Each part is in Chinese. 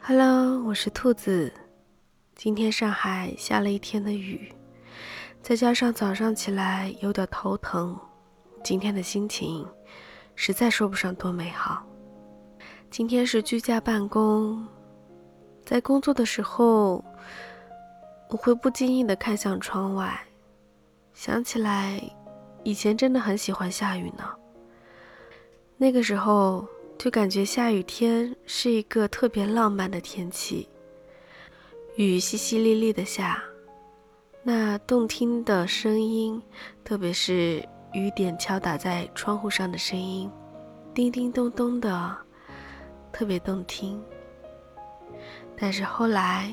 Hello，我是兔子。今天上海下了一天的雨，再加上早上起来有点头疼，今天的心情实在说不上多美好。今天是居家办公，在工作的时候，我会不经意的看向窗外，想起来以前真的很喜欢下雨呢。那个时候。就感觉下雨天是一个特别浪漫的天气，雨淅淅沥沥的下，那动听的声音，特别是雨点敲打在窗户上的声音，叮叮咚咚的，特别动听。但是后来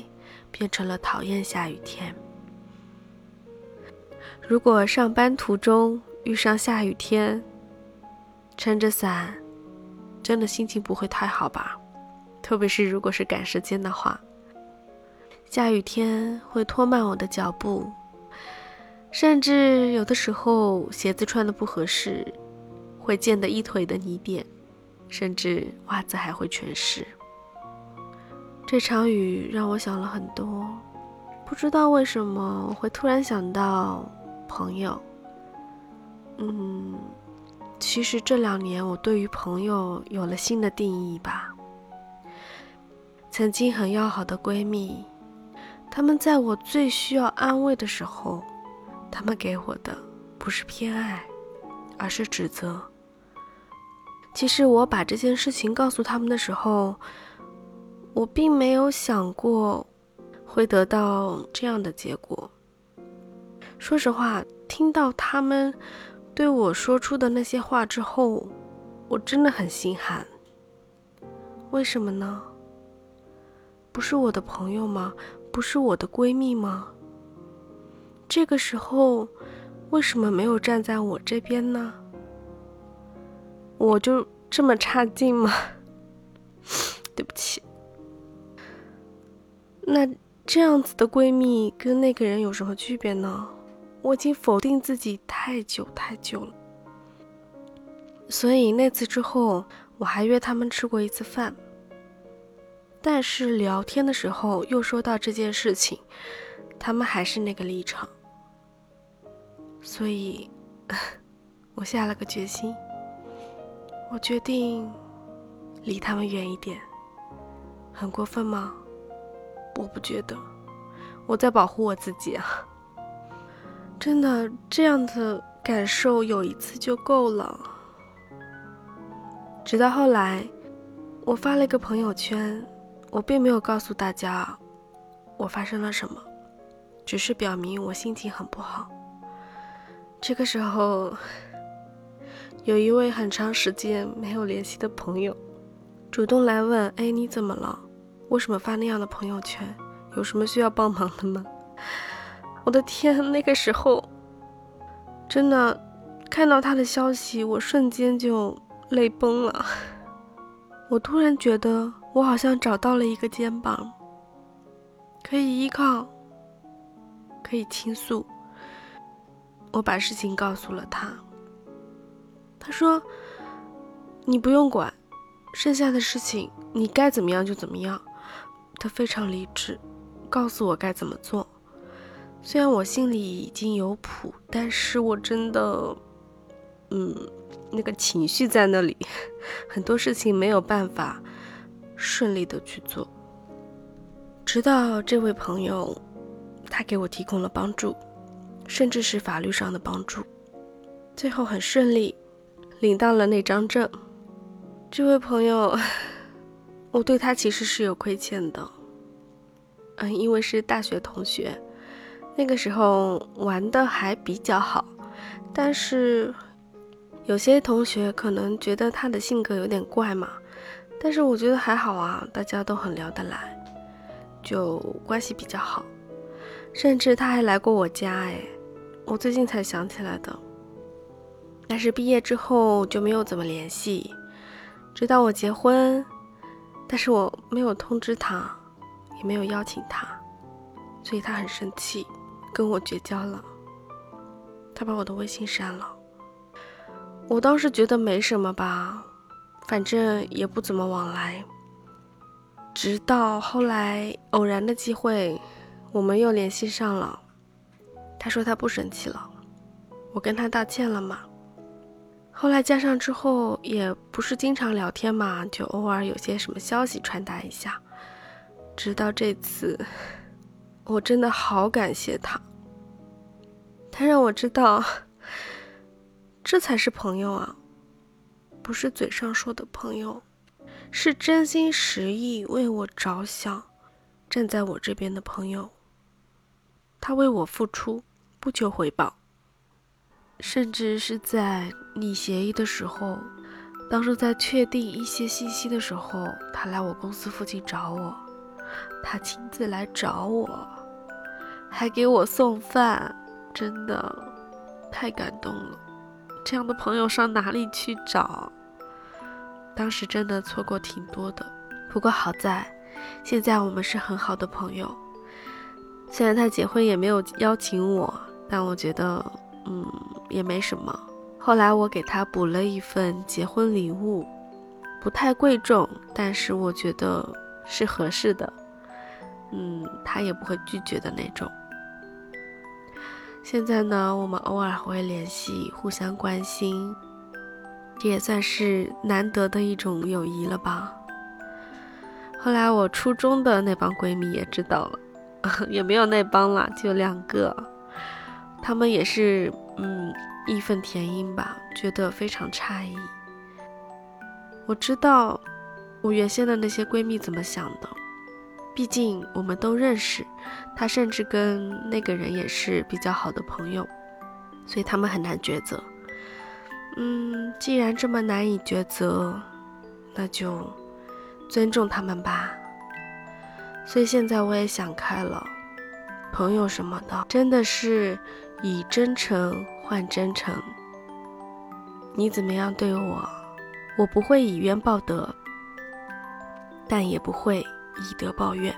变成了讨厌下雨天。如果上班途中遇上下雨天，撑着伞。真的心情不会太好吧，特别是如果是赶时间的话。下雨天会拖慢我的脚步，甚至有的时候鞋子穿的不合适，会溅得一腿的泥点，甚至袜子还会全湿。这场雨让我想了很多，不知道为什么会突然想到朋友。嗯。其实这两年，我对于朋友有了新的定义吧。曾经很要好的闺蜜，她们在我最需要安慰的时候，她们给我的不是偏爱，而是指责。其实我把这件事情告诉他们的时候，我并没有想过会得到这样的结果。说实话，听到他们。对我说出的那些话之后，我真的很心寒。为什么呢？不是我的朋友吗？不是我的闺蜜吗？这个时候，为什么没有站在我这边呢？我就这么差劲吗？对不起。那这样子的闺蜜跟那个人有什么区别呢？我已经否定自己太久太久了，所以那次之后，我还约他们吃过一次饭。但是聊天的时候又说到这件事情，他们还是那个立场，所以，我下了个决心，我决定离他们远一点。很过分吗？我不觉得，我在保护我自己啊。真的，这样的感受有一次就够了。直到后来，我发了一个朋友圈，我并没有告诉大家我发生了什么，只是表明我心情很不好。这个时候，有一位很长时间没有联系的朋友，主动来问：“哎，你怎么了？为什么发那样的朋友圈？有什么需要帮忙的吗？”我的天，那个时候真的看到他的消息，我瞬间就泪崩了。我突然觉得我好像找到了一个肩膀，可以依靠，可以倾诉。我把事情告诉了他，他说：“你不用管，剩下的事情你该怎么样就怎么样。”他非常理智，告诉我该怎么做。虽然我心里已经有谱，但是我真的，嗯，那个情绪在那里，很多事情没有办法顺利的去做。直到这位朋友，他给我提供了帮助，甚至是法律上的帮助，最后很顺利领到了那张证。这位朋友，我对他其实是有亏欠的，嗯，因为是大学同学。那个时候玩的还比较好，但是有些同学可能觉得他的性格有点怪嘛，但是我觉得还好啊，大家都很聊得来，就关系比较好，甚至他还来过我家，哎，我最近才想起来的。但是毕业之后就没有怎么联系，直到我结婚，但是我没有通知他，也没有邀请他，所以他很生气。跟我绝交了，他把我的微信删了。我当时觉得没什么吧，反正也不怎么往来。直到后来偶然的机会，我们又联系上了。他说他不生气了，我跟他道歉了嘛。后来加上之后，也不是经常聊天嘛，就偶尔有些什么消息传达一下。直到这次，我真的好感谢他，他让我知道，这才是朋友啊，不是嘴上说的朋友，是真心实意为我着想，站在我这边的朋友。他为我付出，不求回报。甚至是在拟协议的时候，当时在确定一些信息的时候，他来我公司附近找我，他亲自来找我，还给我送饭，真的太感动了。这样的朋友上哪里去找？当时真的错过挺多的，不过好在现在我们是很好的朋友。虽然他结婚也没有邀请我，但我觉得。嗯，也没什么。后来我给他补了一份结婚礼物，不太贵重，但是我觉得是合适的。嗯，他也不会拒绝的那种。现在呢，我们偶尔还会联系，互相关心，这也算是难得的一种友谊了吧。后来我初中的那帮闺蜜也知道了，也没有那帮了，就两个。他们也是，嗯，义愤填膺吧，觉得非常诧异。我知道我原先的那些闺蜜怎么想的，毕竟我们都认识，他甚至跟那个人也是比较好的朋友，所以他们很难抉择。嗯，既然这么难以抉择，那就尊重他们吧。所以现在我也想开了，朋友什么的，真的是。以真诚换真诚，你怎么样对我，我不会以冤报德，但也不会以德报怨，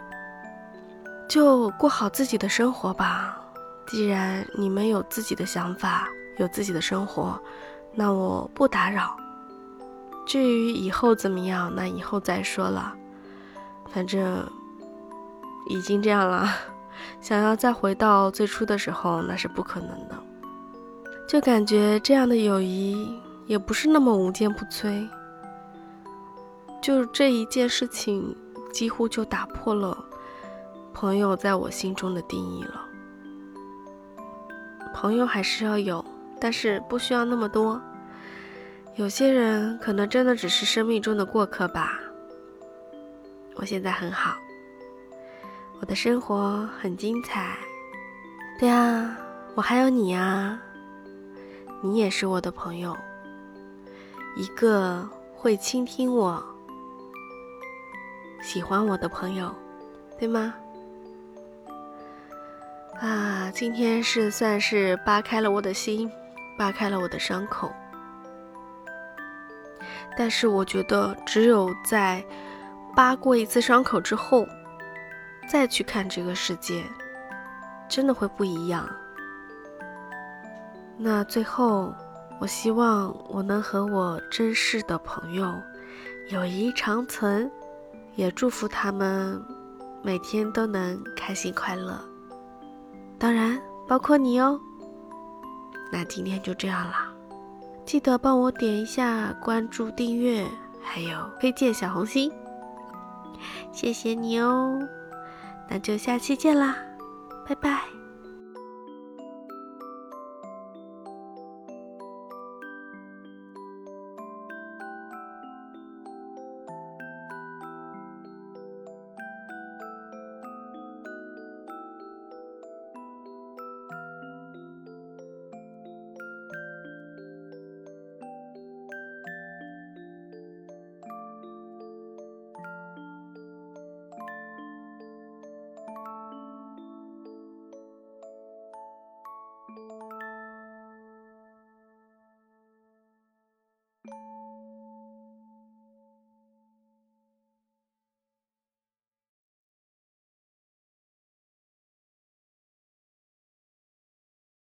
就过好自己的生活吧。既然你们有自己的想法，有自己的生活，那我不打扰。至于以后怎么样，那以后再说了。反正已经这样了。想要再回到最初的时候，那是不可能的。就感觉这样的友谊也不是那么无坚不摧。就这一件事情，几乎就打破了朋友在我心中的定义了。朋友还是要有，但是不需要那么多。有些人可能真的只是生命中的过客吧。我现在很好。我的生活很精彩，对啊，我还有你啊，你也是我的朋友，一个会倾听我、喜欢我的朋友，对吗？啊，今天是算是扒开了我的心，扒开了我的伤口，但是我觉得，只有在扒过一次伤口之后。再去看这个世界，真的会不一样。那最后，我希望我能和我珍视的朋友友谊长存，也祝福他们每天都能开心快乐。当然，包括你哦。那今天就这样啦，记得帮我点一下关注、订阅，还有推荐小红心，谢谢你哦。那就下期见啦，拜拜。